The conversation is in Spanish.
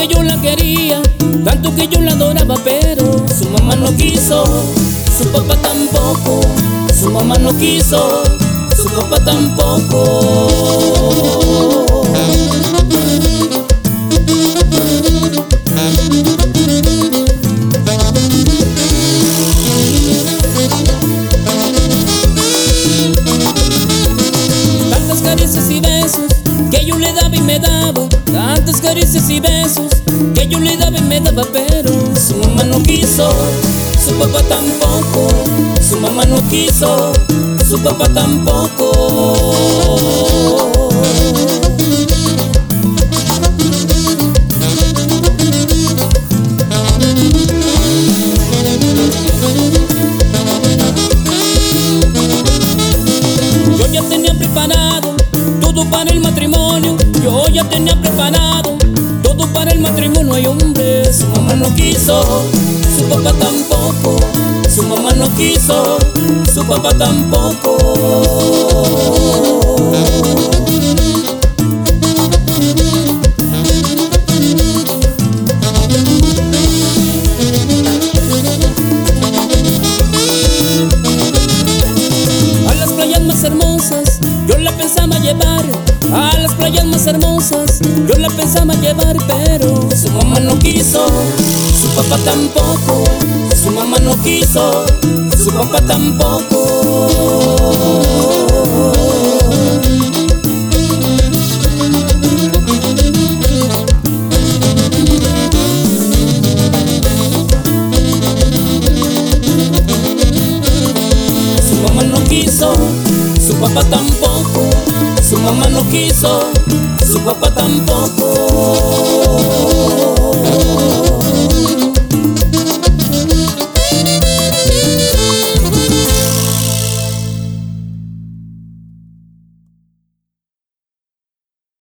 que yo la quería, tanto que yo la adoraba, pero su mamá no quiso, su papá tampoco, su mamá no quiso, su papá tampoco. Tantas caricias y besos que yo le daba y me daba. Caricias y besos que yo le daba y me daba, pero su mamá no quiso, su papá tampoco, su mamá no quiso, su papá tampoco. Yo ya tenía preparado todo para el matrimonio. No quiso, su papá tampoco. Su mamá no quiso, su papá tampoco. A las playas más hermosas yo la pensaba llevar A las playas más hermosas yo la pensaba llevar Pero su mamá no quiso, papá tampoco Su mamá no quiso, su papá tampoco Su mamá no quiso, su papá tampoco. Su mamá no quiso, su papá tampoco.